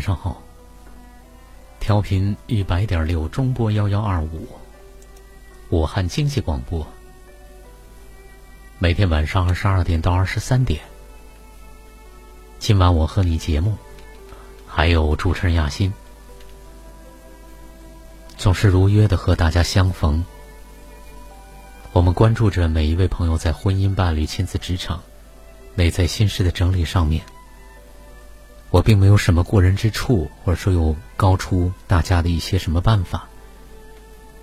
晚上好。调频一百点六，中波幺幺二五，武汉经济广播。每天晚上二十二点到二十三点，今晚我和你节目，还有主持人亚欣，总是如约的和大家相逢。我们关注着每一位朋友在婚姻、伴侣、亲子、职场、内在心事的整理上面。我并没有什么过人之处，或者说有高出大家的一些什么办法。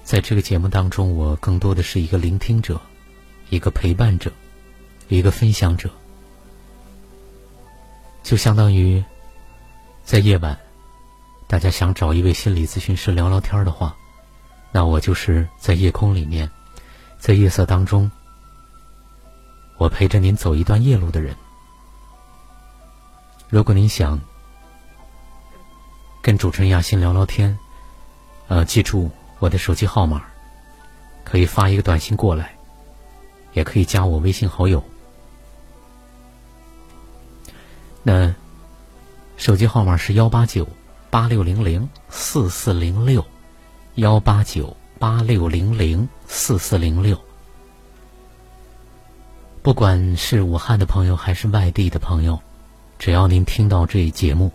在这个节目当中，我更多的是一个聆听者，一个陪伴者，一个分享者。就相当于在夜晚，大家想找一位心理咨询师聊聊天的话，那我就是在夜空里面，在夜色当中，我陪着您走一段夜路的人。如果您想跟主持人亚欣聊聊天，呃，记住我的手机号码，可以发一个短信过来，也可以加我微信好友。那手机号码是幺八九八六零零四四零六，幺八九八六零零四四零六。不管是武汉的朋友还是外地的朋友。只要您听到这一节目，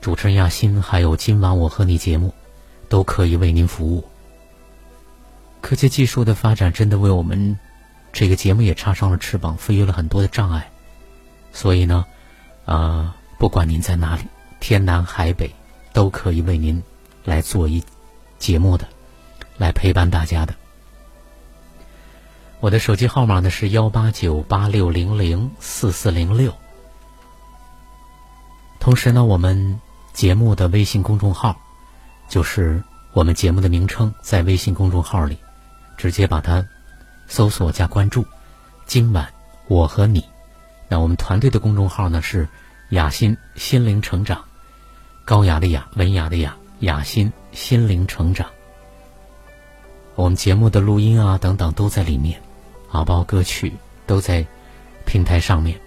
主持人亚欣还有今晚我和你节目，都可以为您服务。科技技术的发展真的为我们这个节目也插上了翅膀，飞越了很多的障碍。所以呢，啊，不管您在哪里，天南海北，都可以为您来做一节目的，来陪伴大家的。我的手机号码呢是幺八九八六零零四四零六。同时呢，我们节目的微信公众号，就是我们节目的名称，在微信公众号里，直接把它搜索加关注。今晚我和你，那我们团队的公众号呢是雅欣心灵成长，高雅的雅，文雅的雅，雅欣心灵成长。我们节目的录音啊等等都在里面，啊，包括歌曲都在平台上面。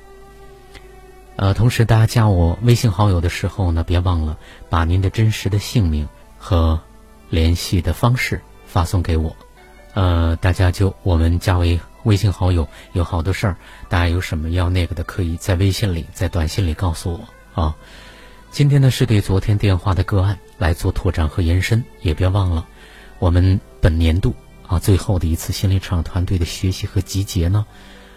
呃，同时大家加我微信好友的时候呢，别忘了把您的真实的姓名和联系的方式发送给我。呃，大家就我们加为微信好友，有好多事儿，大家有什么要那个的，可以在微信里、在短信里告诉我啊。今天呢是对昨天电话的个案来做拓展和延伸，也别忘了我们本年度啊最后的一次心理成长团队的学习和集结呢，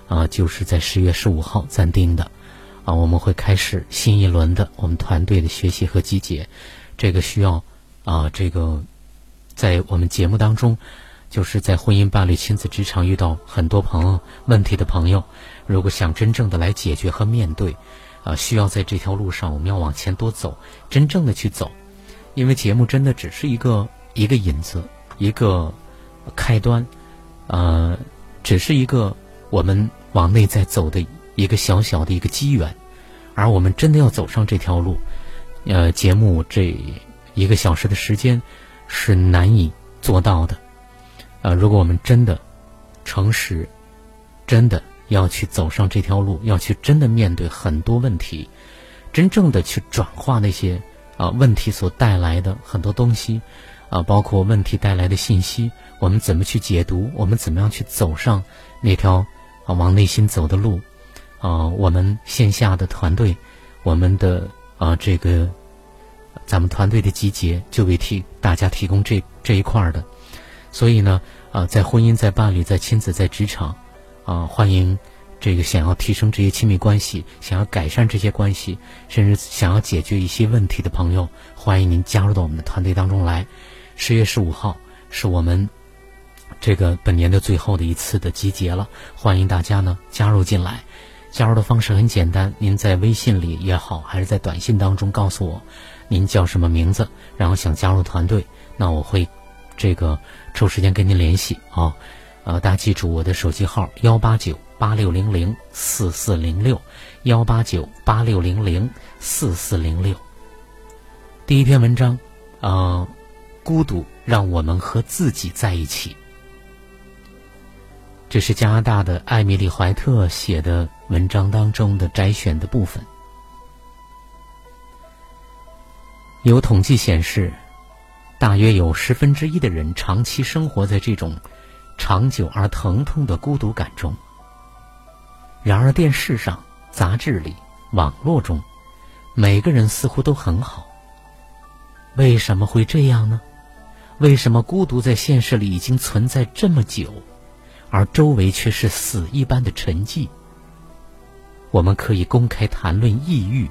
啊就是在十月十五号暂定的。啊，我们会开始新一轮的我们团队的学习和集结，这个需要啊，这个在我们节目当中，就是在婚姻、伴侣、亲子、职场遇到很多朋友问题的朋友，如果想真正的来解决和面对，啊，需要在这条路上我们要往前多走，真正的去走，因为节目真的只是一个一个引子，一个开端，呃，只是一个我们往内在走的。一个小小的一个机缘，而我们真的要走上这条路，呃，节目这一个小时的时间是难以做到的，呃，如果我们真的诚实，真的要去走上这条路，要去真的面对很多问题，真正的去转化那些啊问题所带来的很多东西，啊，包括问题带来的信息，我们怎么去解读？我们怎么样去走上那条啊往内心走的路？啊，我们线下的团队，我们的啊这个，咱们团队的集结就为提大家提供这这一块的，所以呢，啊，在婚姻、在伴侣、在亲子、在职场，啊，欢迎这个想要提升这些亲密关系，想要改善这些关系，甚至想要解决一些问题的朋友，欢迎您加入到我们的团队当中来。十月十五号是我们这个本年的最后的一次的集结了，欢迎大家呢加入进来。加入的方式很简单，您在微信里也好，还是在短信当中告诉我您叫什么名字，然后想加入团队，那我会这个抽时间跟您联系啊。呃，大家记住我的手机号幺八九八六零零四四零六幺八九八六零零四四零六。第一篇文章，呃，孤独让我们和自己在一起。这是加拿大的艾米丽·怀特写的文章当中的摘选的部分。有统计显示，大约有十分之一的人长期生活在这种长久而疼痛的孤独感中。然而，电视上、杂志里、网络中，每个人似乎都很好。为什么会这样呢？为什么孤独在现实里已经存在这么久？而周围却是死一般的沉寂。我们可以公开谈论抑郁、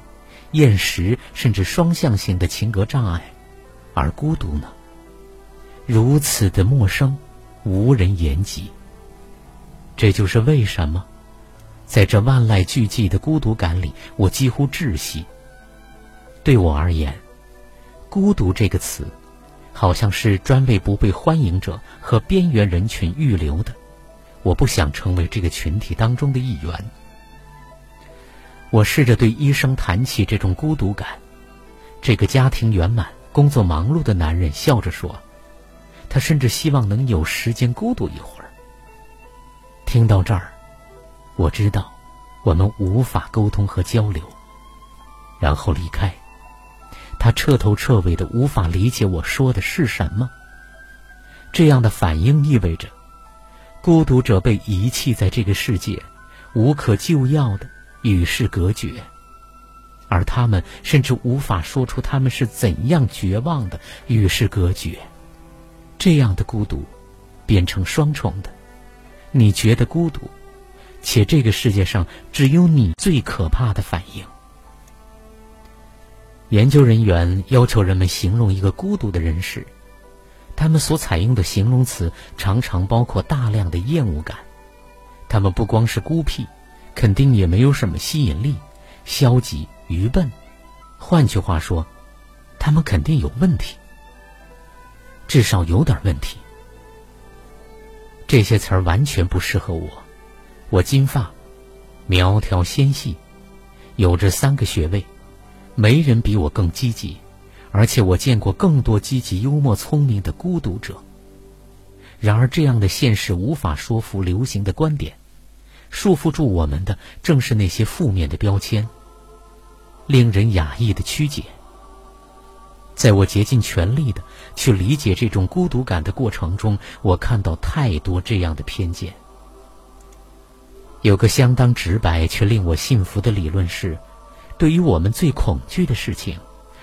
厌食，甚至双向性的情格障碍，而孤独呢？如此的陌生，无人言及。这就是为什么，在这万籁俱寂的孤独感里，我几乎窒息。对我而言，孤独这个词，好像是专为不被欢迎者和边缘人群预留的。我不想成为这个群体当中的一员。我试着对医生谈起这种孤独感。这个家庭圆满、工作忙碌的男人笑着说：“他甚至希望能有时间孤独一会儿。”听到这儿，我知道我们无法沟通和交流，然后离开。他彻头彻尾的无法理解我说的是什么。这样的反应意味着。孤独者被遗弃在这个世界，无可救药的与世隔绝，而他们甚至无法说出他们是怎样绝望的与世隔绝。这样的孤独，变成双重的。你觉得孤独，且这个世界上只有你最可怕的反应。研究人员要求人们形容一个孤独的人时。他们所采用的形容词常常包括大量的厌恶感，他们不光是孤僻，肯定也没有什么吸引力，消极、愚笨。换句话说，他们肯定有问题，至少有点问题。这些词儿完全不适合我。我金发，苗条纤细，有着三个学位，没人比我更积极。而且我见过更多积极、幽默、聪明的孤独者。然而，这样的现实无法说服流行的观点，束缚住我们的正是那些负面的标签，令人压抑的曲解。在我竭尽全力的去理解这种孤独感的过程中，我看到太多这样的偏见。有个相当直白却令我信服的理论是：对于我们最恐惧的事情。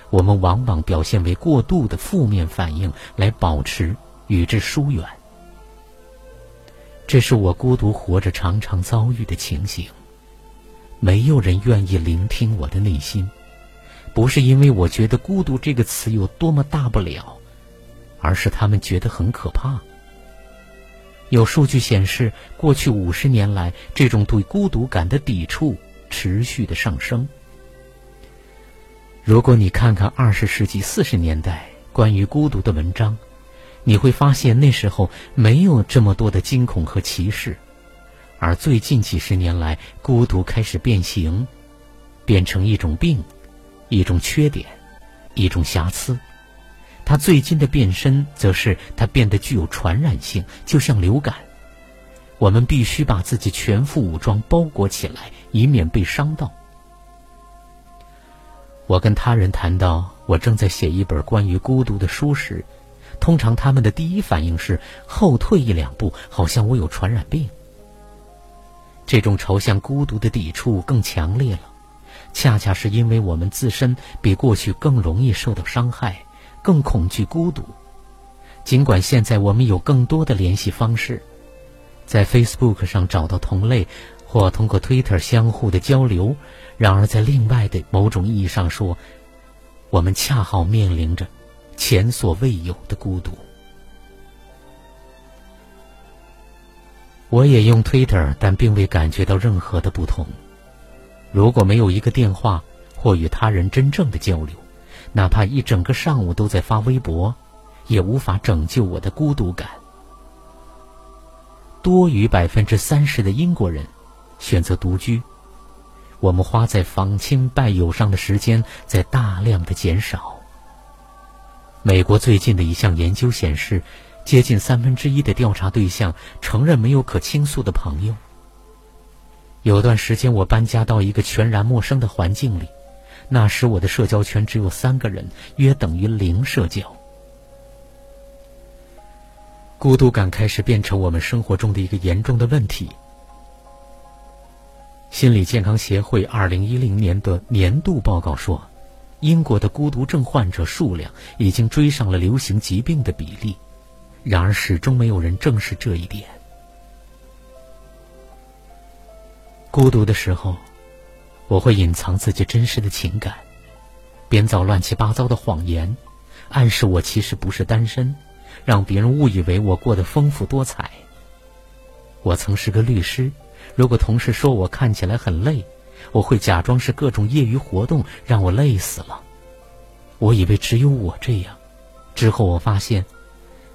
我们往往表现为过度的负面反应，来保持与之疏远。这是我孤独活着常常遭遇的情形。没有人愿意聆听我的内心，不是因为我觉得孤独这个词有多么大不了，而是他们觉得很可怕。有数据显示，过去五十年来，这种对孤独感的抵触持续的上升。如果你看看二十世纪四十年代关于孤独的文章，你会发现那时候没有这么多的惊恐和歧视，而最近几十年来，孤独开始变形，变成一种病，一种缺点，一种瑕疵。它最近的变身，则是它变得具有传染性，就像流感。我们必须把自己全副武装包裹起来，以免被伤到。我跟他人谈到我正在写一本关于孤独的书时，通常他们的第一反应是后退一两步，好像我有传染病。这种朝向孤独的抵触更强烈了，恰恰是因为我们自身比过去更容易受到伤害，更恐惧孤独。尽管现在我们有更多的联系方式，在 Facebook 上找到同类，或通过 Twitter 相互的交流。然而，在另外的某种意义上说，我们恰好面临着前所未有的孤独。我也用 Twitter，但并未感觉到任何的不同。如果没有一个电话或与他人真正的交流，哪怕一整个上午都在发微博，也无法拯救我的孤独感。多于百分之三十的英国人选择独居。我们花在访亲拜友上的时间在大量的减少。美国最近的一项研究显示，接近三分之一的调查对象承认没有可倾诉的朋友。有段时间，我搬家到一个全然陌生的环境里，那时我的社交圈只有三个人，约等于零社交。孤独感开始变成我们生活中的一个严重的问题。心理健康协会二零一零年的年度报告说，英国的孤独症患者数量已经追上了流行疾病的比例，然而始终没有人正视这一点。孤独的时候，我会隐藏自己真实的情感，编造乱七八糟的谎言，暗示我其实不是单身，让别人误以为我过得丰富多彩。我曾是个律师。如果同事说我看起来很累，我会假装是各种业余活动让我累死了。我以为只有我这样，之后我发现，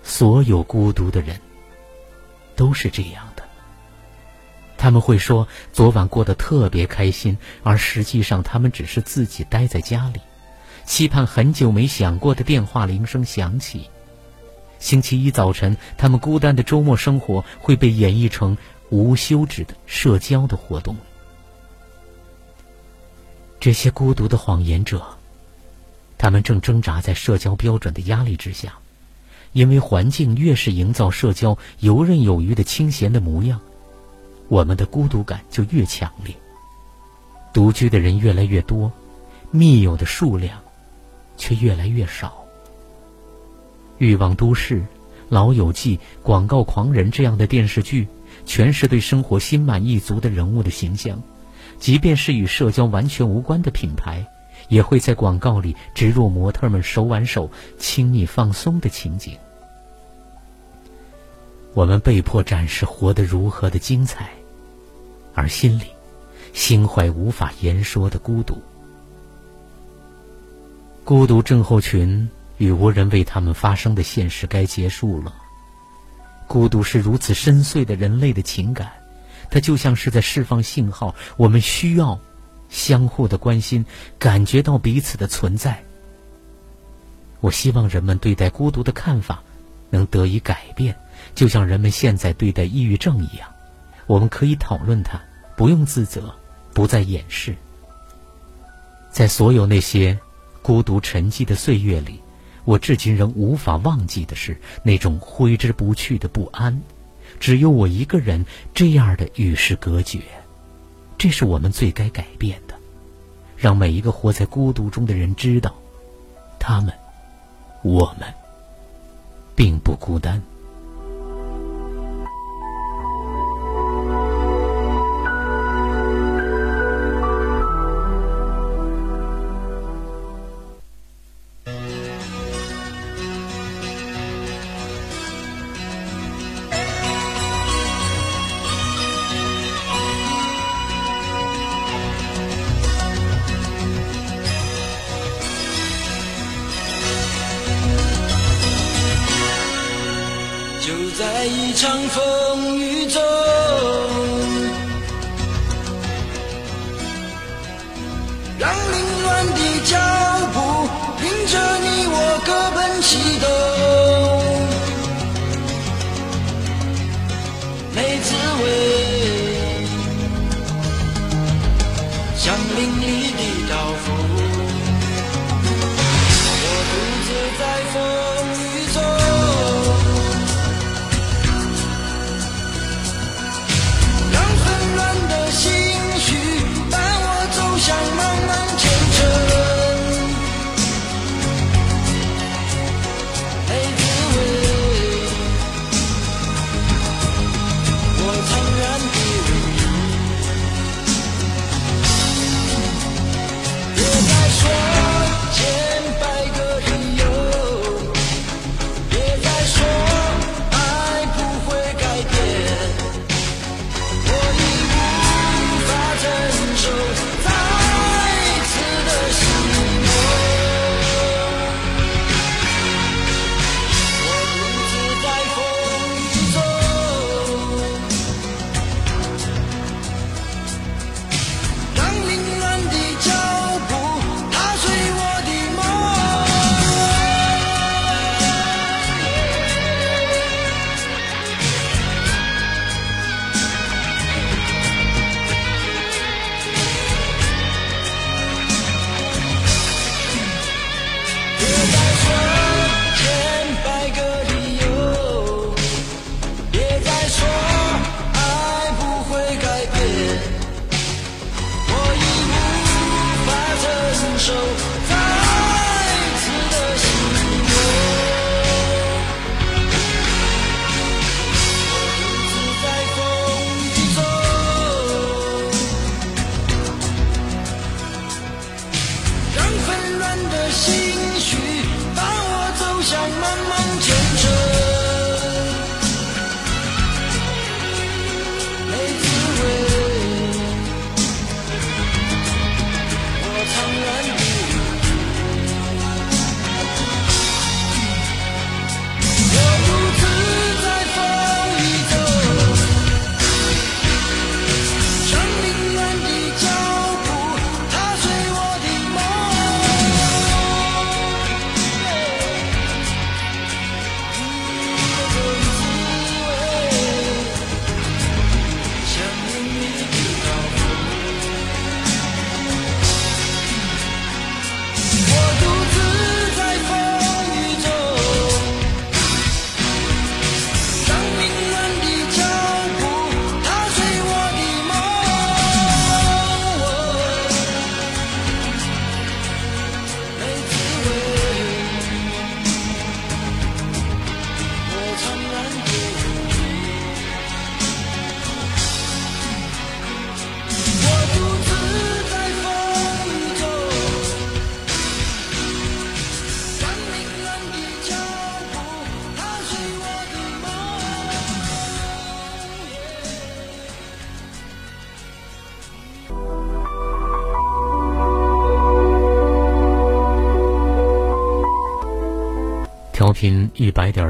所有孤独的人都是这样的。他们会说昨晚过得特别开心，而实际上他们只是自己待在家里，期盼很久没响过的电话铃声响起。星期一早晨，他们孤单的周末生活会被演绎成。无休止的社交的活动，这些孤独的谎言者，他们正挣扎在社交标准的压力之下，因为环境越是营造社交游刃有余的清闲的模样，我们的孤独感就越强烈。独居的人越来越多，密友的数量却越来越少。欲望都市、老友记、广告狂人这样的电视剧。全是对生活心满意足的人物的形象，即便是与社交完全无关的品牌，也会在广告里植入模特们手挽手、亲密放松的情景。我们被迫展示活得如何的精彩，而心里心怀无法言说的孤独。孤独症候群与无人为他们发声的现实该结束了。孤独是如此深邃的人类的情感，它就像是在释放信号，我们需要相互的关心，感觉到彼此的存在。我希望人们对待孤独的看法能得以改变，就像人们现在对待抑郁症一样，我们可以讨论它，不用自责，不再掩饰。在所有那些孤独沉寂的岁月里。我至今仍无法忘记的是那种挥之不去的不安，只有我一个人这样的与世隔绝，这是我们最该改变的，让每一个活在孤独中的人知道，他们，我们，并不孤单。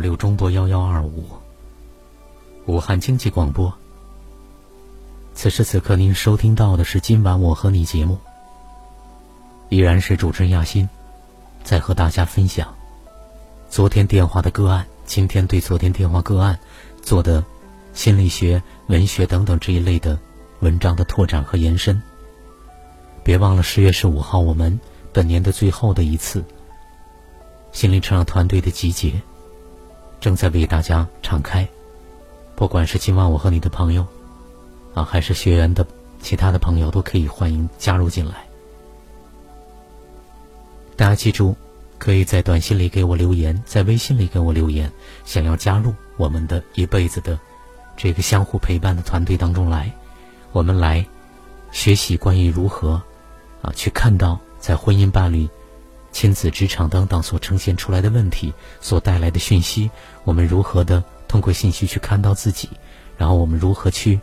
六中波幺幺二五，武汉经济广播。此时此刻，您收听到的是今晚我和你节目，依然是主持人亚欣，在和大家分享昨天电话的个案，今天对昨天电话个案做的心理学、文学等等这一类的文章的拓展和延伸。别忘了十月十五号，我们本年的最后的一次。心灵成长团队的集结正在为大家敞开，不管是今晚我和你的朋友，啊，还是学员的其他的朋友，都可以欢迎加入进来。大家记住，可以在短信里给我留言，在微信里给我留言，想要加入我们的一辈子的这个相互陪伴的团队当中来，我们来学习关于如何啊去看到在婚姻伴侣。亲子、职场等等所呈现出来的问题所带来的讯息，我们如何的通过信息去看到自己，然后我们如何去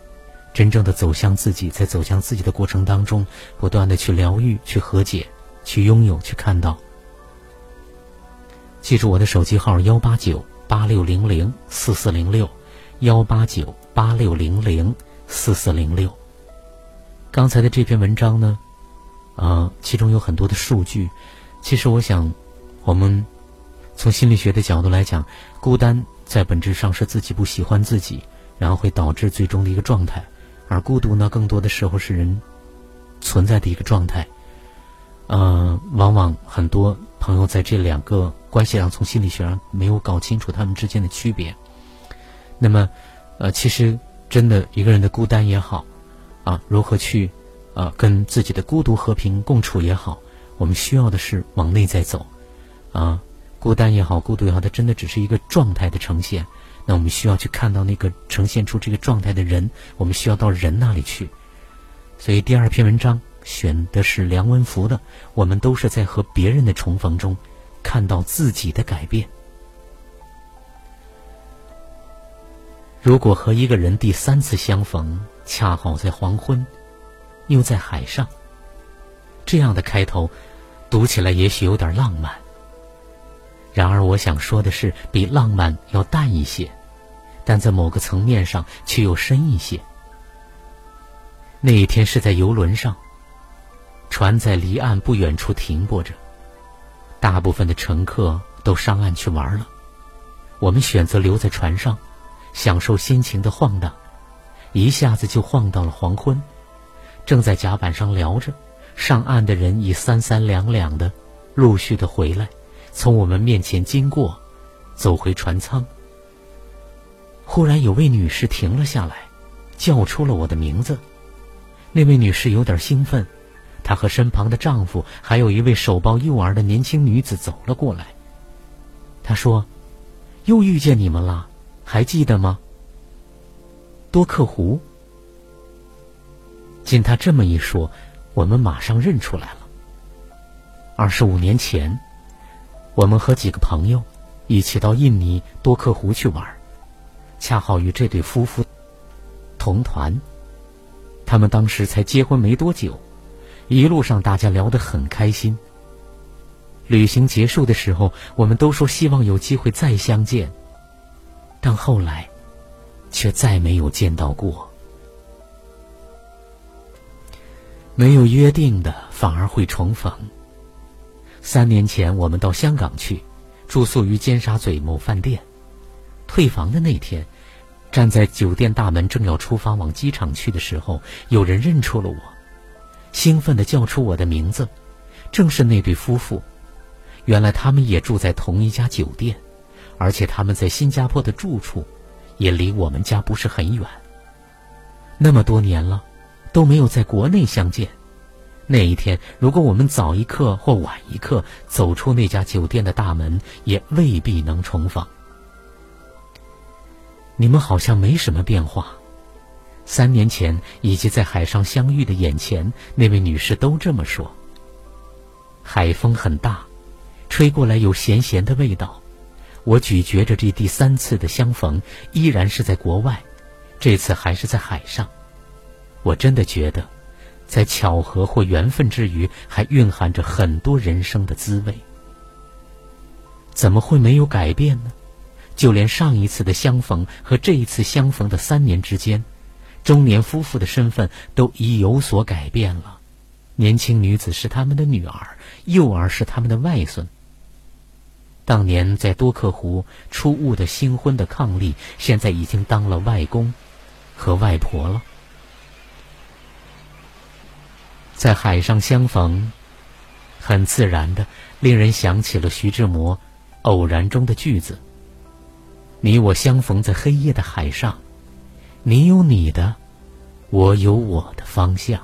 真正的走向自己，在走向自己的过程当中，不断的去疗愈、去和解、去拥有、去看到。记住我的手机号：幺八九八六零零四四零六，幺八九八六零零四四零六。刚才的这篇文章呢，啊，其中有很多的数据。其实我想，我们从心理学的角度来讲，孤单在本质上是自己不喜欢自己，然后会导致最终的一个状态；而孤独呢，更多的时候是人存在的一个状态。呃，往往很多朋友在这两个关系上，从心理学上没有搞清楚他们之间的区别。那么，呃，其实真的一个人的孤单也好，啊，如何去啊跟自己的孤独和平共处也好。我们需要的是往内在走，啊，孤单也好，孤独也好，它真的只是一个状态的呈现。那我们需要去看到那个呈现出这个状态的人，我们需要到人那里去。所以第二篇文章选的是梁文福的，《我们都是在和别人的重逢中看到自己的改变》。如果和一个人第三次相逢，恰好在黄昏，又在海上，这样的开头。读起来也许有点浪漫，然而我想说的是，比浪漫要淡一些，但在某个层面上却又深一些。那一天是在游轮上，船在离岸不远处停泊着，大部分的乘客都上岸去玩了，我们选择留在船上，享受心情的晃荡，一下子就晃到了黄昏，正在甲板上聊着。上岸的人已三三两两的，陆续的回来，从我们面前经过，走回船舱。忽然有位女士停了下来，叫出了我的名字。那位女士有点兴奋，她和身旁的丈夫还有一位手抱幼儿的年轻女子走了过来。她说：“又遇见你们了，还记得吗？”多克湖。经她这么一说。我们马上认出来了。二十五年前，我们和几个朋友一起到印尼多克湖去玩，恰好与这对夫妇同团。他们当时才结婚没多久，一路上大家聊得很开心。旅行结束的时候，我们都说希望有机会再相见，但后来却再没有见到过。没有约定的，反而会重逢。三年前，我们到香港去，住宿于尖沙咀某饭店。退房的那天，站在酒店大门，正要出发往机场去的时候，有人认出了我，兴奋地叫出我的名字，正是那对夫妇。原来他们也住在同一家酒店，而且他们在新加坡的住处，也离我们家不是很远。那么多年了。都没有在国内相见。那一天，如果我们早一刻或晚一刻走出那家酒店的大门，也未必能重逢。你们好像没什么变化。三年前以及在海上相遇的眼前，那位女士都这么说。海风很大，吹过来有咸咸的味道。我咀嚼着这第三次的相逢，依然是在国外，这次还是在海上。我真的觉得，在巧合或缘分之余，还蕴含着很多人生的滋味。怎么会没有改变呢？就连上一次的相逢和这一次相逢的三年之间，中年夫妇的身份都已有所改变了。年轻女子是他们的女儿，幼儿是他们的外孙。当年在多克湖出雾的新婚的伉俪，现在已经当了外公和外婆了。在海上相逢，很自然的令人想起了徐志摩《偶然》中的句子。你我相逢在黑夜的海上，你有你的，我有我的方向。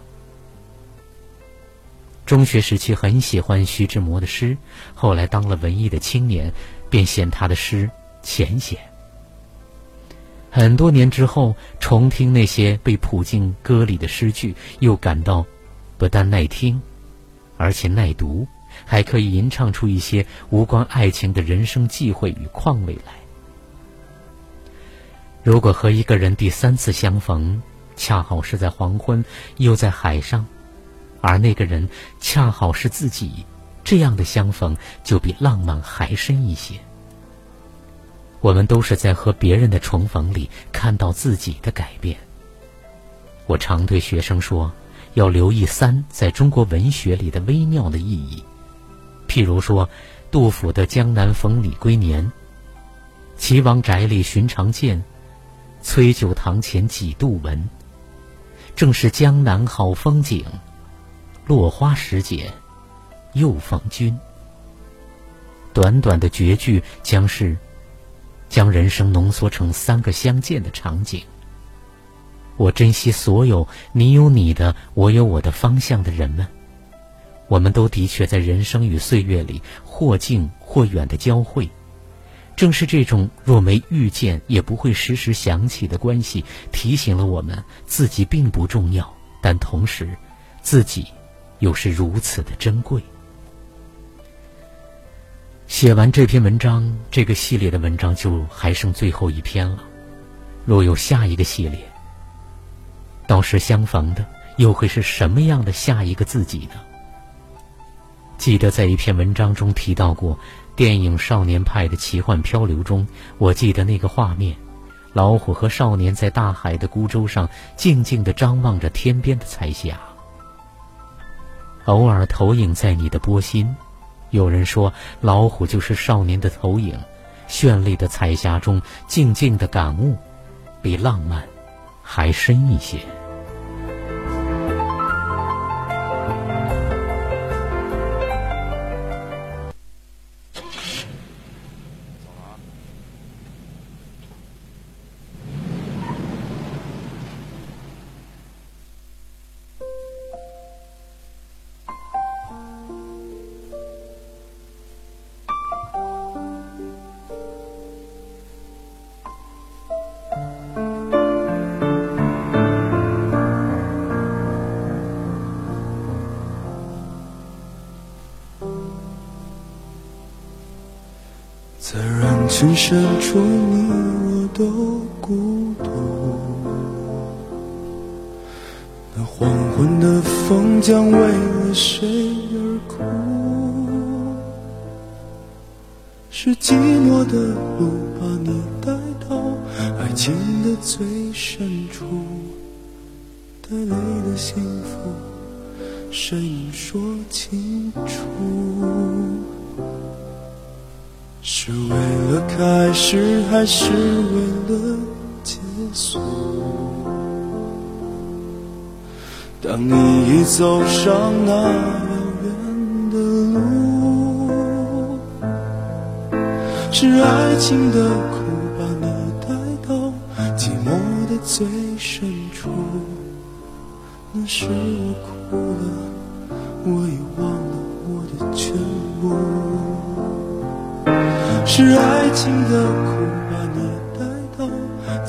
中学时期很喜欢徐志摩的诗，后来当了文艺的青年，便嫌他的诗浅显。很多年之后，重听那些被谱进歌里的诗句，又感到不但耐听，而且耐读，还可以吟唱出一些无关爱情的人生际会与况味来。如果和一个人第三次相逢，恰好是在黄昏，又在海上，而那个人恰好是自己，这样的相逢就比浪漫还深一些。我们都是在和别人的重逢里看到自己的改变。我常对学生说，要留意“三”在中国文学里的微妙的意义。譬如说，杜甫的《江南逢李龟年》，岐王宅里寻常见。崔九堂前几度闻，正是江南好风景。落花时节，又逢君。短短的绝句，将是将人生浓缩成三个相见的场景。我珍惜所有你有你的，我有我的方向的人们。我们都的确在人生与岁月里或近或远的交汇。正是这种若没遇见也不会时时想起的关系，提醒了我们自己并不重要，但同时，自己又是如此的珍贵。写完这篇文章，这个系列的文章就还剩最后一篇了。若有下一个系列，到时相逢的又会是什么样的下一个自己呢？记得在一篇文章中提到过。电影《少年派的奇幻漂流》中，我记得那个画面：老虎和少年在大海的孤舟上静静地张望着天边的彩霞，偶尔投影在你的波心。有人说，老虎就是少年的投影，绚丽的彩霞中静静的感悟，比浪漫还深一些。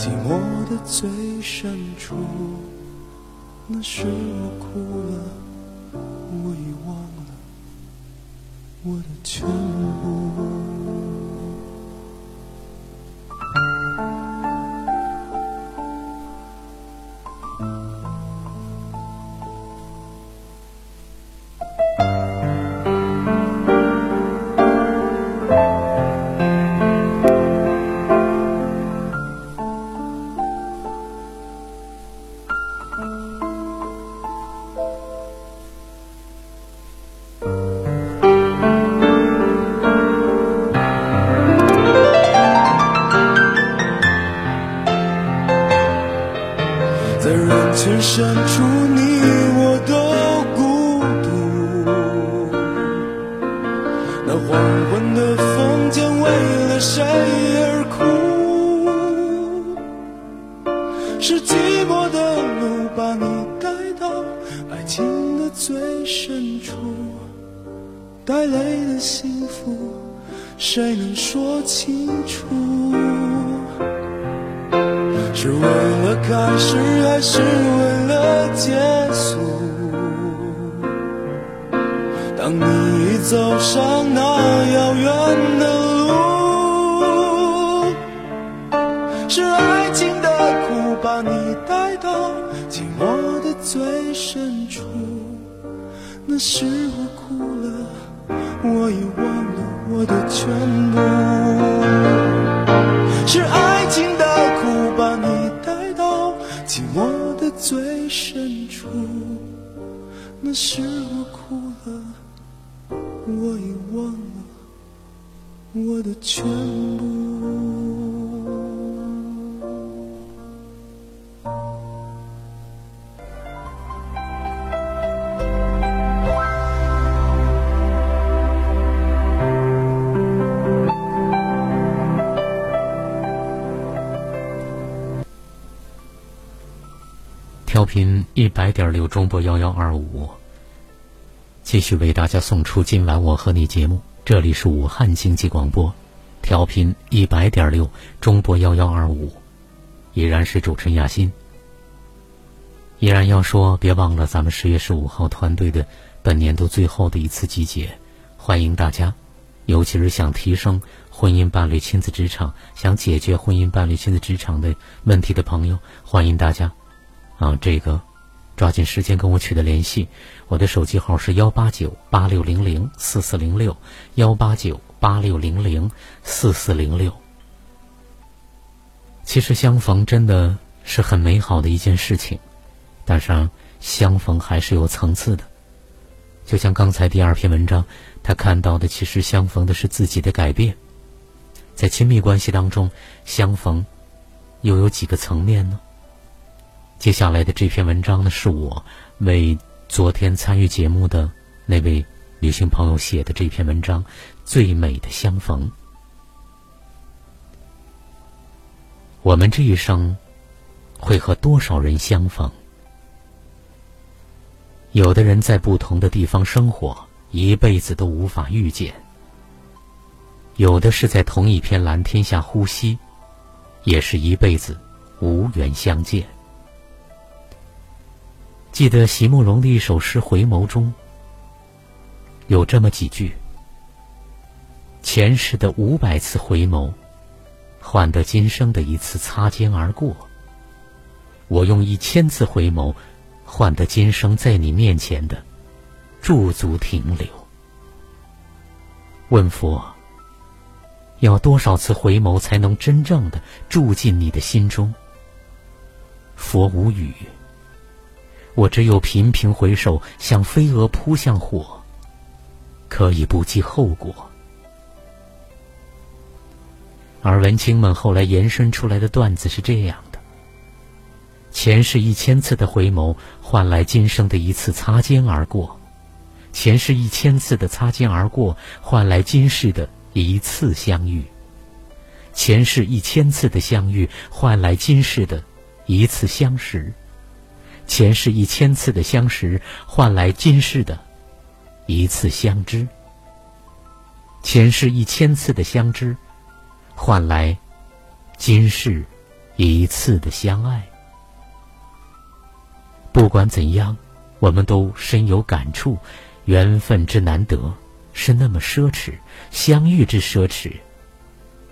寂寞的最深处，那时我哭了，我已忘了我的全部。深处。那时我哭了，我已忘了我的全部。频一百点六中波幺幺二五，继续为大家送出今晚我和你节目。这里是武汉经济广播，调频一百点六中波幺幺二五，依然是主持人亚欣。依然要说，别忘了咱们十月十五号团队的本年度最后的一次集结，欢迎大家，尤其是想提升婚姻伴侣亲子职场、想解决婚姻伴侣亲子职场的问题的朋友，欢迎大家。啊，这个抓紧时间跟我取得联系，我的手机号是幺八九八六零零四四零六幺八九八六零零四四零六。其实相逢真的是很美好的一件事情，但是相逢还是有层次的。就像刚才第二篇文章，他看到的其实相逢的是自己的改变。在亲密关系当中，相逢又有几个层面呢？接下来的这篇文章呢，是我为昨天参与节目的那位女性朋友写的这篇文章《最美的相逢》。我们这一生会和多少人相逢？有的人在不同的地方生活，一辈子都无法遇见；有的是在同一片蓝天下呼吸，也是一辈子无缘相见。记得席慕容的一首诗《回眸》中，有这么几句：“前世的五百次回眸，换得今生的一次擦肩而过。我用一千次回眸，换得今生在你面前的驻足停留。”问佛：“要多少次回眸，才能真正的住进你的心中？”佛无语。我只有频频回首，像飞蛾扑向火，可以不计后果。而文青们后来延伸出来的段子是这样的：前世一千次的回眸，换来今生的一次擦肩而过；前世一千次的擦肩而过，换来今世的一次相遇；前世一千次的相遇，换来今世的一次相识。前世一千次的相识，换来今世的一次相知；前世一千次的相知，换来今世一次的相爱。不管怎样，我们都深有感触：缘分之难得是那么奢侈，相遇之奢侈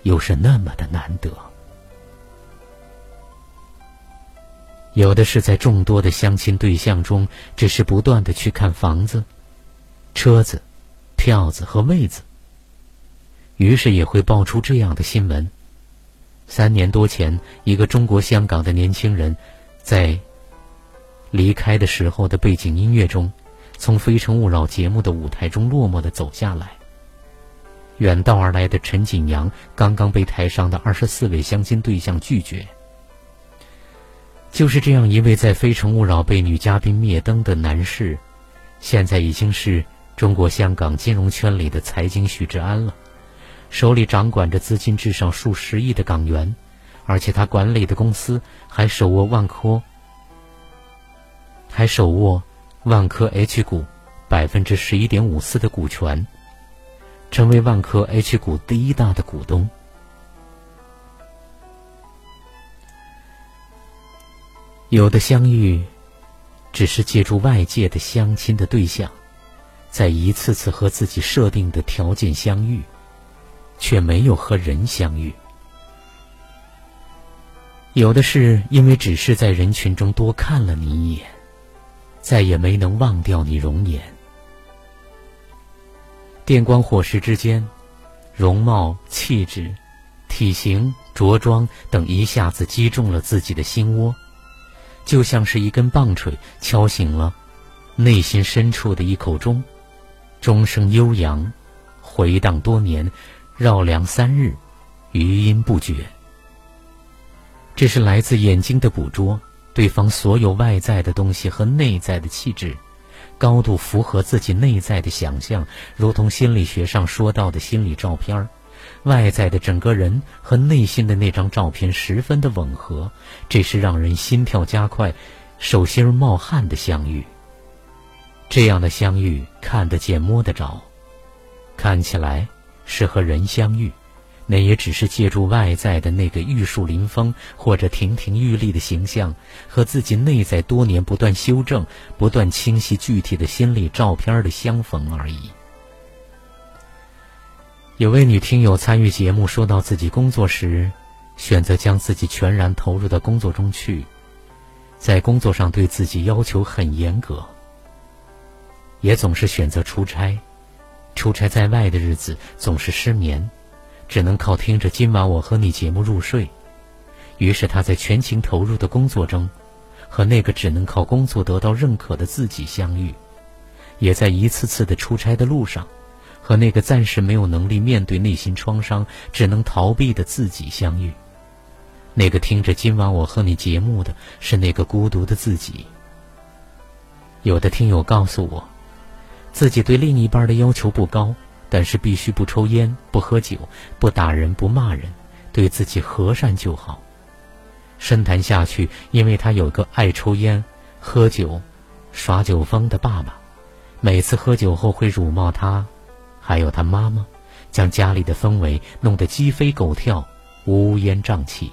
又是那么的难得。有的是在众多的相亲对象中，只是不断的去看房子、车子、票子和位子，于是也会爆出这样的新闻：三年多前，一个中国香港的年轻人，在离开的时候的背景音乐中，从《非诚勿扰》节目的舞台中落寞的走下来。远道而来的陈景阳刚刚被台上的二十四位相亲对象拒绝。就是这样一位在《非诚勿扰》被女嘉宾灭灯的男士，现在已经是中国香港金融圈里的财经许志安了，手里掌管着资金至少数十亿的港元，而且他管理的公司还手握万科，还手握万科 H 股百分之十一点五四的股权，成为万科 H 股第一大的股东。有的相遇，只是借助外界的相亲的对象，在一次次和自己设定的条件相遇，却没有和人相遇。有的是因为只是在人群中多看了你一眼，再也没能忘掉你容颜。电光火石之间，容貌、气质、体型、着装等一下子击中了自己的心窝。就像是一根棒槌敲醒了内心深处的一口钟，钟声悠扬，回荡多年，绕梁三日，余音不绝。这是来自眼睛的捕捉，对方所有外在的东西和内在的气质，高度符合自己内在的想象，如同心理学上说到的心理照片儿。外在的整个人和内心的那张照片十分的吻合，这是让人心跳加快、手心冒汗的相遇。这样的相遇看得见、摸得着，看起来是和人相遇，那也只是借助外在的那个玉树临风或者亭亭玉立的形象，和自己内在多年不断修正、不断清晰具体的心理照片的相逢而已。有位女听友参与节目，说到自己工作时，选择将自己全然投入到工作中去，在工作上对自己要求很严格，也总是选择出差，出差在外的日子总是失眠，只能靠听着今晚我和你节目入睡。于是她在全情投入的工作中，和那个只能靠工作得到认可的自己相遇，也在一次次的出差的路上。和那个暂时没有能力面对内心创伤、只能逃避的自己相遇。那个听着今晚我和你节目的是那个孤独的自己。有的听友告诉我，自己对另一半的要求不高，但是必须不抽烟、不喝酒、不打人、不骂人，对自己和善就好。深谈下去，因为他有个爱抽烟、喝酒、耍酒疯的爸爸，每次喝酒后会辱骂他。还有他妈妈，将家里的氛围弄得鸡飞狗跳、乌烟瘴气。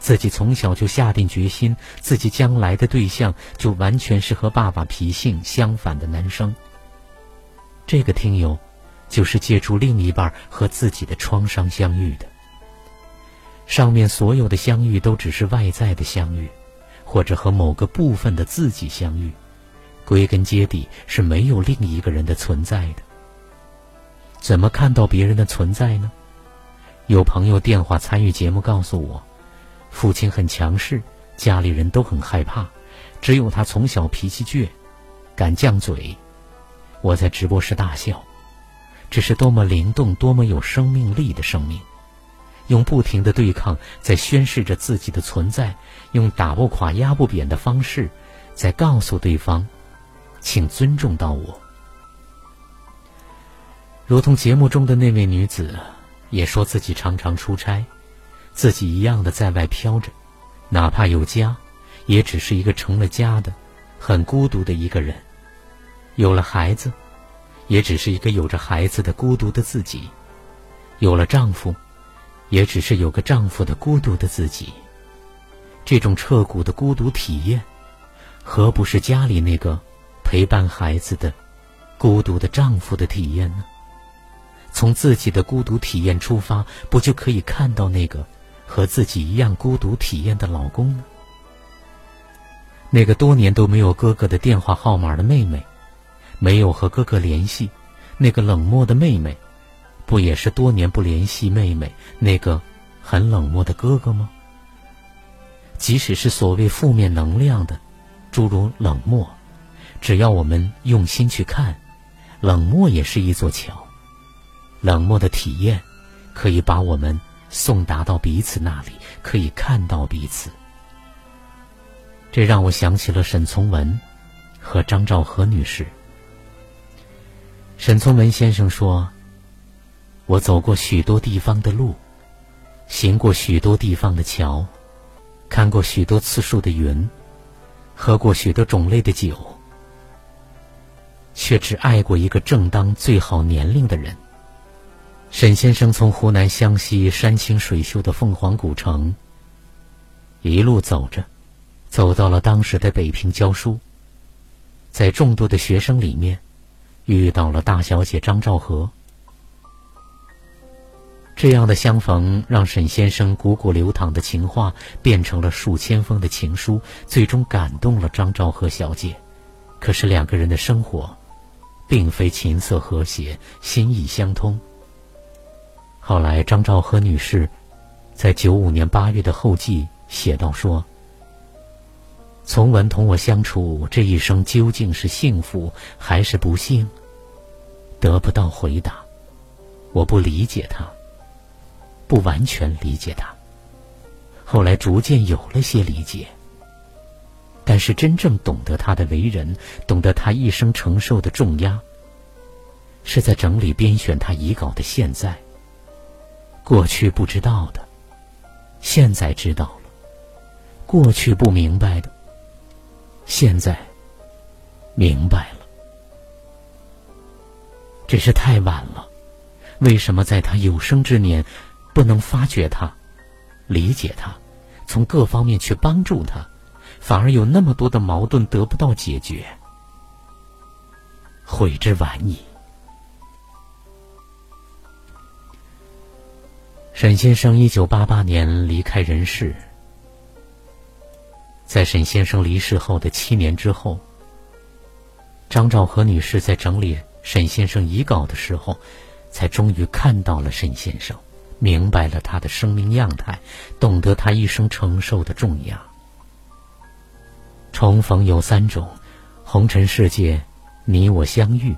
自己从小就下定决心，自己将来的对象就完全是和爸爸脾性相反的男生。这个听友，就是借助另一半和自己的创伤相遇的。上面所有的相遇都只是外在的相遇，或者和某个部分的自己相遇，归根结底是没有另一个人的存在的。怎么看到别人的存在呢？有朋友电话参与节目告诉我，父亲很强势，家里人都很害怕，只有他从小脾气倔，敢犟嘴。我在直播室大笑，这是多么灵动、多么有生命力的生命，用不停的对抗在宣示着自己的存在，用打不垮、压不扁的方式，在告诉对方，请尊重到我。如同节目中的那位女子，也说自己常常出差，自己一样的在外飘着，哪怕有家，也只是一个成了家的、很孤独的一个人；有了孩子，也只是一个有着孩子的孤独的自己；有了丈夫，也只是有个丈夫的孤独的自己。这种彻骨的孤独体验，何不是家里那个陪伴孩子的孤独的丈夫的体验呢？从自己的孤独体验出发，不就可以看到那个和自己一样孤独体验的老公吗？那个多年都没有哥哥的电话号码的妹妹，没有和哥哥联系，那个冷漠的妹妹，不也是多年不联系妹妹那个很冷漠的哥哥吗？即使是所谓负面能量的，诸如冷漠，只要我们用心去看，冷漠也是一座桥。冷漠的体验，可以把我们送达到彼此那里，可以看到彼此。这让我想起了沈从文和张兆和女士。沈从文先生说：“我走过许多地方的路，行过许多地方的桥，看过许多次数的云，喝过许多种类的酒。却只爱过一个正当最好年龄的人。沈先生从湖南湘西山清水秀的凤凰古城一路走着，走到了当时的北平教书，在众多的学生里面，遇到了大小姐张兆和。这样的相逢，让沈先生汩汩流淌的情话变成了数千封的情书，最终感动了张兆和小姐。可是两个人的生活，并非琴瑟和谐、心意相通。后来，张兆和女士在九五年八月的后记写道：“说，从文同我相处这一生究竟是幸福还是不幸？得不到回答。我不理解他，不完全理解他。后来逐渐有了些理解，但是真正懂得他的为人，懂得他一生承受的重压，是在整理编选他遗稿的现在。”过去不知道的，现在知道了；过去不明白的，现在明白了。只是太晚了。为什么在他有生之年不能发觉他、理解他，从各方面去帮助他，反而有那么多的矛盾得不到解决？悔之晚矣。沈先生一九八八年离开人世，在沈先生离世后的七年之后，张兆和女士在整理沈先生遗稿的时候，才终于看到了沈先生，明白了他的生命样态，懂得他一生承受的重压。重逢有三种：红尘世界，你我相遇，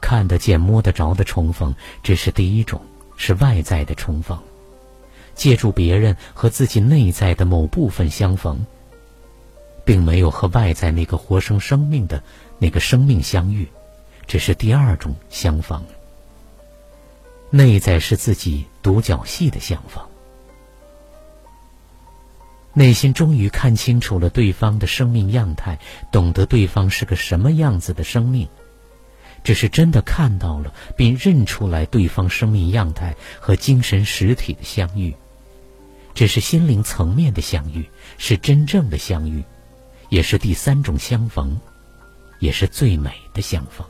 看得见摸得着的重逢，这是第一种，是外在的重逢。借助别人和自己内在的某部分相逢，并没有和外在那个活生生命的那个生命相遇，只是第二种相逢。内在是自己独角戏的相逢，内心终于看清楚了对方的生命样态，懂得对方是个什么样子的生命，只是真的看到了并认出来对方生命样态和精神实体的相遇。这是心灵层面的相遇，是真正的相遇，也是第三种相逢，也是最美的相逢。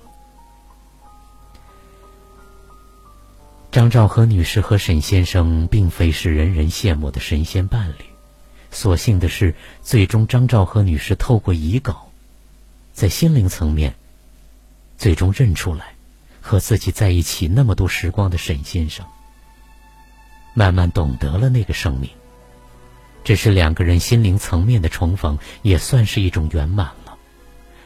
张兆和女士和沈先生并非是人人羡慕的神仙伴侣，所幸的是，最终张兆和女士透过遗稿，在心灵层面，最终认出来，和自己在一起那么多时光的沈先生，慢慢懂得了那个生命。这是两个人心灵层面的重逢，也算是一种圆满了。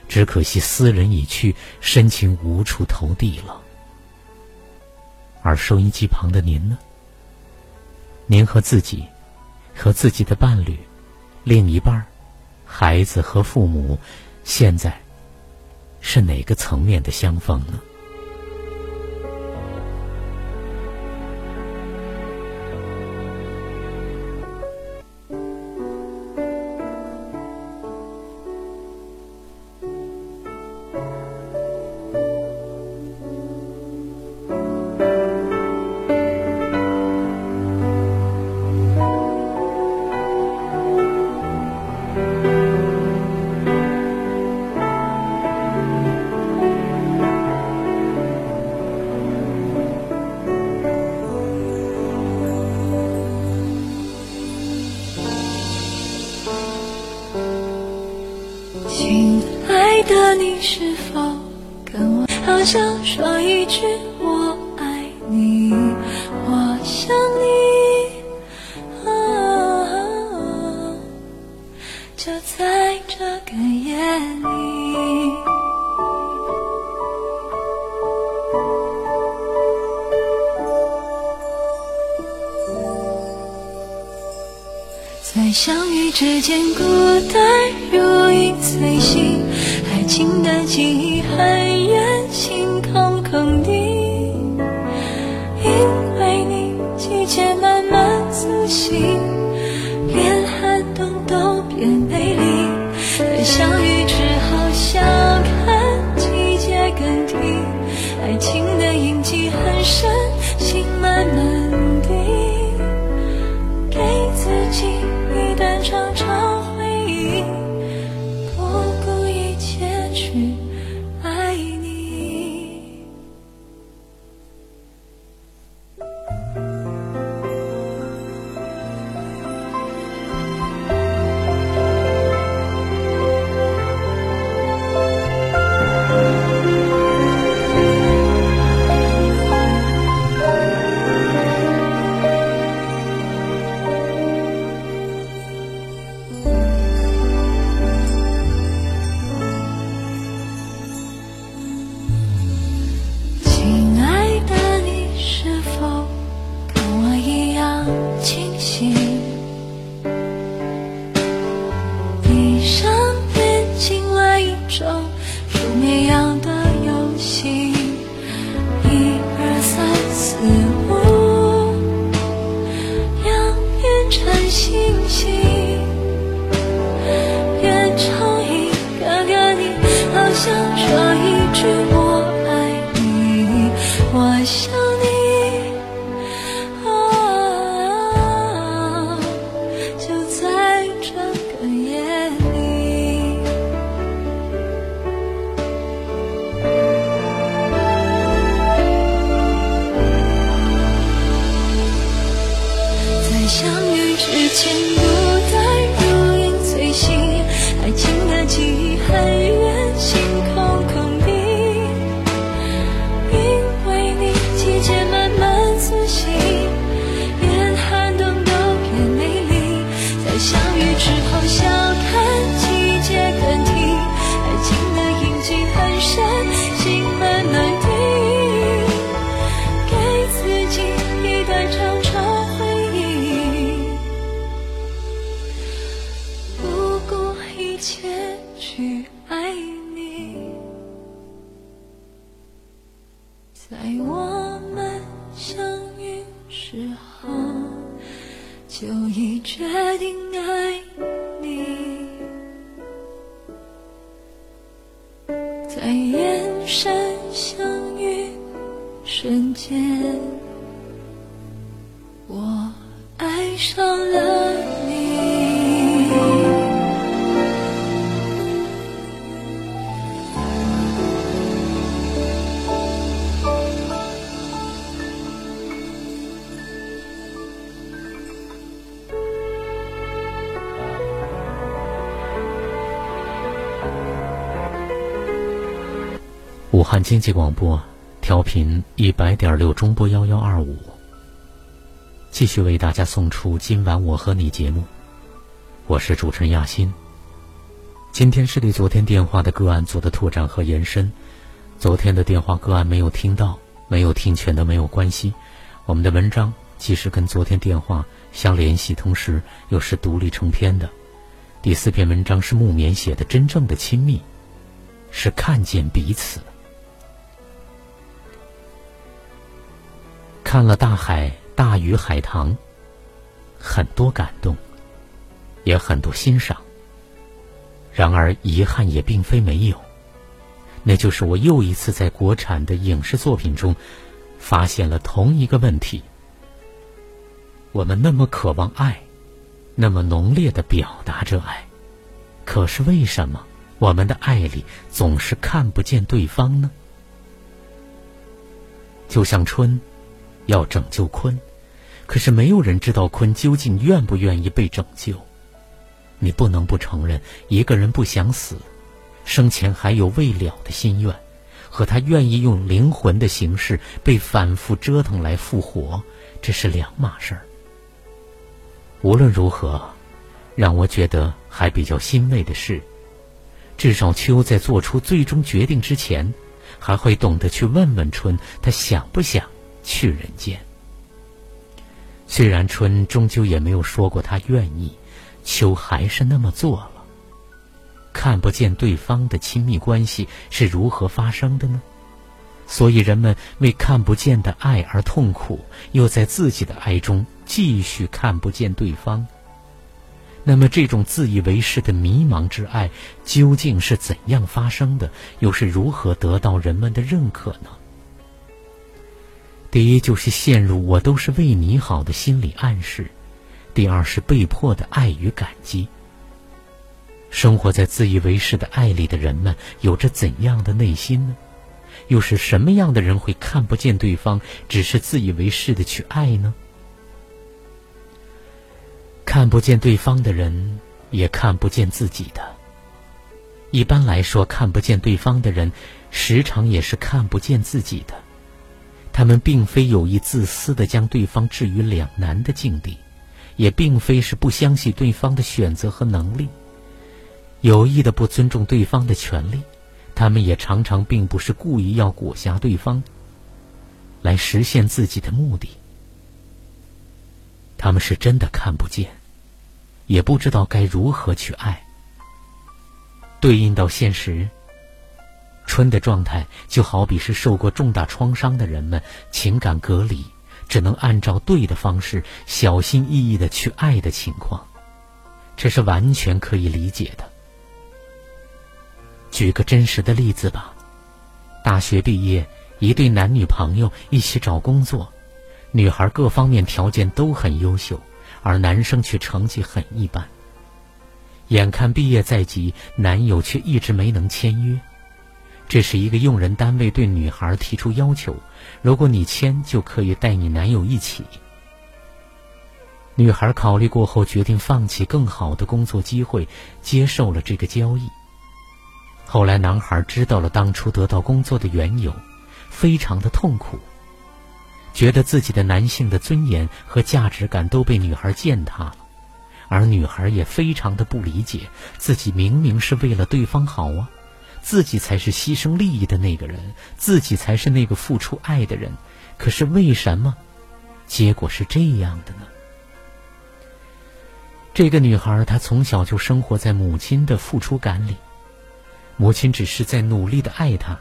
只可惜斯人已去，深情无处投递了。而收音机旁的您呢？您和自己，和自己的伴侣、另一半、孩子和父母，现在是哪个层面的相逢呢？经济广播，调频一百点六中波幺幺二五，继续为大家送出今晚我和你节目，我是主持人亚欣。今天是对昨天电话的个案做的拓展和延伸，昨天的电话个案没有听到、没有听全的没有关系，我们的文章既是跟昨天电话相联系，同时又是独立成篇的。第四篇文章是木棉写的，真正的亲密是看见彼此。看了大海，大鱼海棠，很多感动，也很多欣赏。然而遗憾也并非没有，那就是我又一次在国产的影视作品中，发现了同一个问题：我们那么渴望爱，那么浓烈的表达着爱，可是为什么我们的爱里总是看不见对方呢？就像春。要拯救鲲，可是没有人知道鲲究竟愿不愿意被拯救。你不能不承认，一个人不想死，生前还有未了的心愿，和他愿意用灵魂的形式被反复折腾来复活，这是两码事儿。无论如何，让我觉得还比较欣慰的是，至少秋在做出最终决定之前，还会懂得去问问春，他想不想。去人间。虽然春终究也没有说过他愿意，秋还是那么做了。看不见对方的亲密关系是如何发生的呢？所以人们为看不见的爱而痛苦，又在自己的爱中继续看不见对方。那么这种自以为是的迷茫之爱究竟是怎样发生的？又是如何得到人们的认可呢？第一就是陷入“我都是为你好”的心理暗示；第二是被迫的爱与感激。生活在自以为是的爱里的人们，有着怎样的内心呢？又是什么样的人会看不见对方，只是自以为是的去爱呢？看不见对方的人，也看不见自己的。一般来说，看不见对方的人，时常也是看不见自己的。他们并非有意自私的将对方置于两难的境地，也并非是不相信对方的选择和能力，有意的不尊重对方的权利。他们也常常并不是故意要裹挟对方，来实现自己的目的。他们是真的看不见，也不知道该如何去爱。对应到现实。春的状态就好比是受过重大创伤的人们，情感隔离，只能按照对的方式，小心翼翼的去爱的情况，这是完全可以理解的。举个真实的例子吧，大学毕业一对男女朋友一起找工作，女孩各方面条件都很优秀，而男生却成绩很一般。眼看毕业在即，男友却一直没能签约。这是一个用人单位对女孩提出要求：如果你签，就可以带你男友一起。女孩考虑过后，决定放弃更好的工作机会，接受了这个交易。后来，男孩知道了当初得到工作的缘由，非常的痛苦，觉得自己的男性的尊严和价值感都被女孩践踏了，而女孩也非常的不理解，自己明明是为了对方好啊，自己才是牺牲利益的那个人，自己才是那个付出爱的人，可是为什么，结果是这样的呢？这个女孩，她从小就生活在母亲的付出感里，母亲只是在努力的爱她，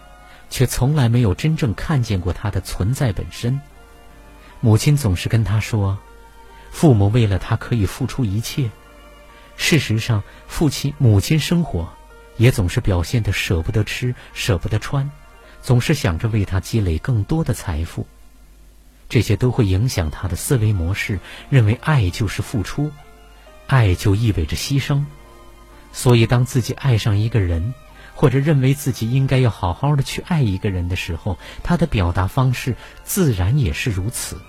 却从来没有真正看见过她的存在本身。母亲总是跟她说：“父母为了她可以付出一切。”事实上，父亲、母亲生活也总是表现的舍不得吃、舍不得穿，总是想着为他积累更多的财富。这些都会影响他的思维模式，认为爱就是付出。爱就意味着牺牲，所以当自己爱上一个人，或者认为自己应该要好好的去爱一个人的时候，他的表达方式自然也是如此。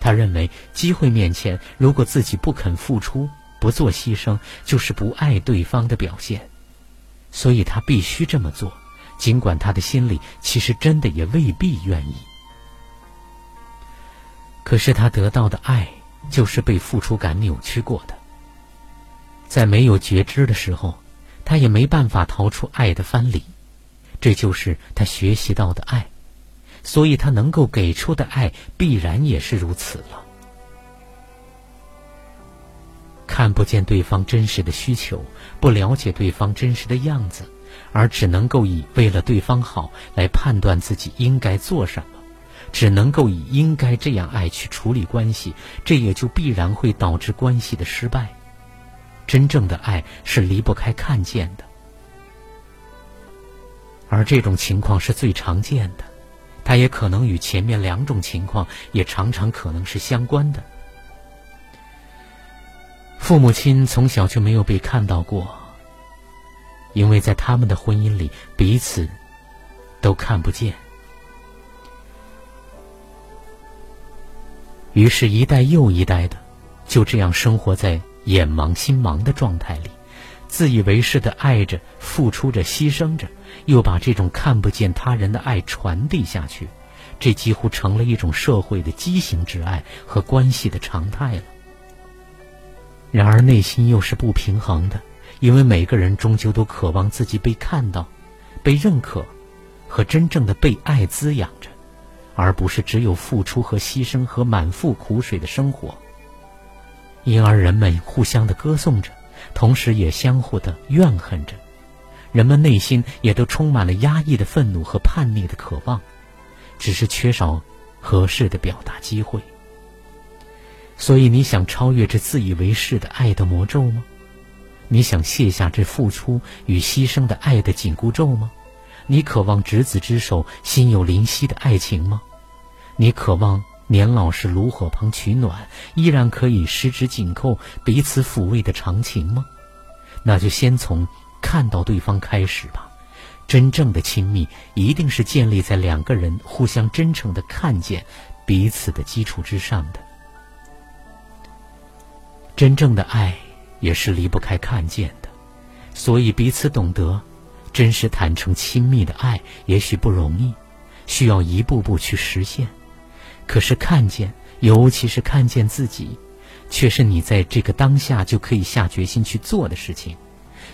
他认为机会面前，如果自己不肯付出、不做牺牲，就是不爱对方的表现，所以他必须这么做，尽管他的心里其实真的也未必愿意。可是他得到的爱，就是被付出感扭曲过的。在没有觉知的时候，他也没办法逃出爱的藩篱，这就是他学习到的爱，所以他能够给出的爱必然也是如此了。看不见对方真实的需求，不了解对方真实的样子，而只能够以为了对方好来判断自己应该做什么，只能够以应该这样爱去处理关系，这也就必然会导致关系的失败。真正的爱是离不开看见的，而这种情况是最常见的，它也可能与前面两种情况也常常可能是相关的。父母亲从小就没有被看到过，因为在他们的婚姻里彼此都看不见，于是，一代又一代的就这样生活在。眼盲心盲的状态里，自以为是的爱着、付出着、牺牲着，又把这种看不见他人的爱传递下去，这几乎成了一种社会的畸形之爱和关系的常态了。然而内心又是不平衡的，因为每个人终究都渴望自己被看到、被认可，和真正的被爱滋养着，而不是只有付出和牺牲和满腹苦水的生活。因而人们互相的歌颂着，同时也相互的怨恨着，人们内心也都充满了压抑的愤怒和叛逆的渴望，只是缺少合适的表达机会。所以，你想超越这自以为是的爱的魔咒吗？你想卸下这付出与牺牲的爱的紧箍咒吗？你渴望执子之手，心有灵犀的爱情吗？你渴望？年老时炉火旁取暖，依然可以十指紧扣、彼此抚慰的长情吗？那就先从看到对方开始吧。真正的亲密，一定是建立在两个人互相真诚的看见彼此的基础之上的。真正的爱，也是离不开看见的。所以彼此懂得，真实、坦诚、亲密的爱，也许不容易，需要一步步去实现。可是看见，尤其是看见自己，却是你在这个当下就可以下决心去做的事情。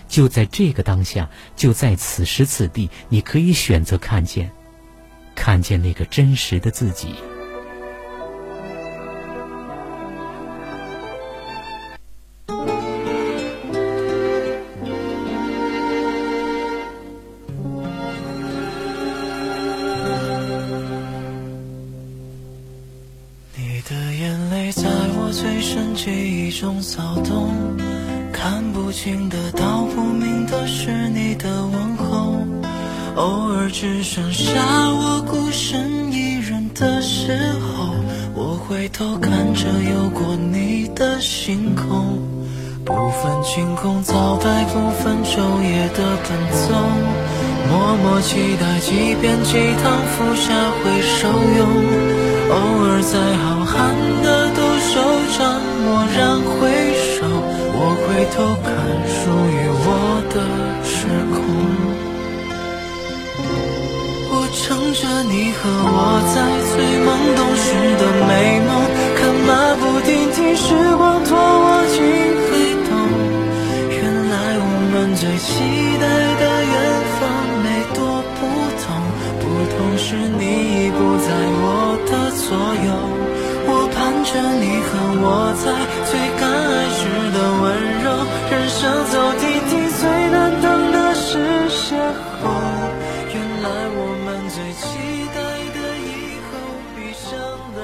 就在这个当下，就在此时此地，你可以选择看见，看见那个真实的自己。风骚动看不清的道不明的是你的问候偶尔只剩下我孤身一人的时候我回头看着有过你的星空。不分晴空早白不分昼夜的奔走默默期待几遍鸡汤浮下会收用偶尔在浩瀚的蓦然回首，我回头看属于我的时空。我乘着你和我在最懵懂时的美梦，看马不停蹄，时光拖我进黑洞。原来我们最期待的远方没多不同，不同是你已不在我的左右。着你和我在最敢爱时的温柔，人生走停停，最难等的是邂逅。原来我们最期待的以后，闭上了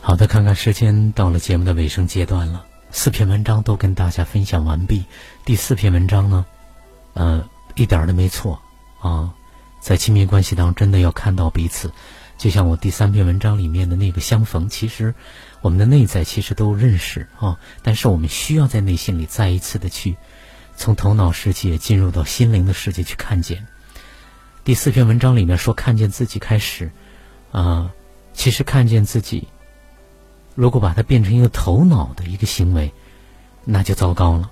好的，看看时间，到了节目的尾声阶段了。四篇文章都跟大家分享完毕。第四篇文章呢，呃，一点都没错啊，在亲密关系当中，真的要看到彼此。就像我第三篇文章里面的那个相逢，其实我们的内在其实都认识啊，但是我们需要在内心里再一次的去从头脑世界进入到心灵的世界去看见。第四篇文章里面说看见自己开始啊，其实看见自己。如果把它变成一个头脑的一个行为，那就糟糕了，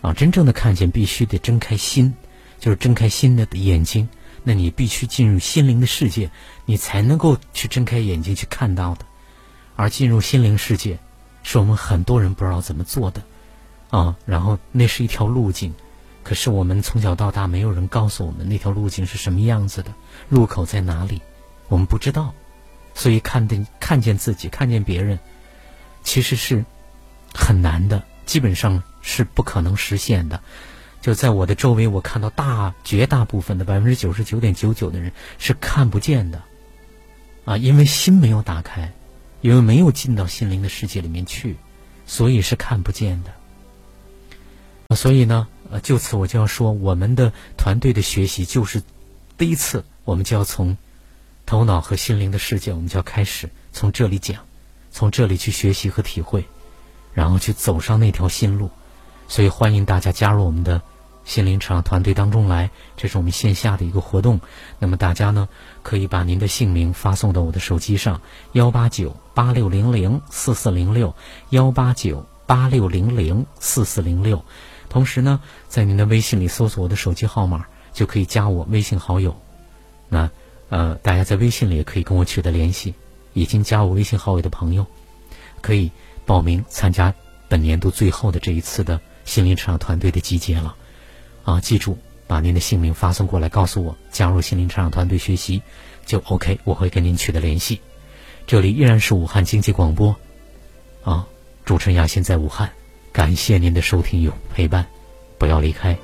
啊！真正的看见必须得睁开心，就是睁开心的眼睛。那你必须进入心灵的世界，你才能够去睁开眼睛去看到的。而进入心灵世界，是我们很多人不知道怎么做的，啊！然后那是一条路径，可是我们从小到大没有人告诉我们那条路径是什么样子的，入口在哪里，我们不知道，所以看见看见自己，看见别人。其实是很难的，基本上是不可能实现的。就在我的周围，我看到大绝大部分的百分之九十九点九九的人是看不见的，啊，因为心没有打开，因为没有进到心灵的世界里面去，所以是看不见的。所以呢，就此我就要说，我们的团队的学习就是第一次，我们就要从头脑和心灵的世界，我们就要开始从这里讲。从这里去学习和体会，然后去走上那条新路，所以欢迎大家加入我们的心灵成长团队当中来。这是我们线下的一个活动。那么大家呢，可以把您的姓名发送到我的手机上，幺八九八六零零四四零六，幺八九八六零零四四零六。同时呢，在您的微信里搜索我的手机号码，就可以加我微信好友。那呃，大家在微信里也可以跟我取得联系。已经加我微信号友的朋友，可以报名参加本年度最后的这一次的心灵成长团队的集结了。啊，记住把您的姓名发送过来，告诉我加入心灵成长团队学习就 OK，我会跟您取得联系。这里依然是武汉经济广播，啊，主持人亚欣在武汉，感谢您的收听与陪伴，不要离开。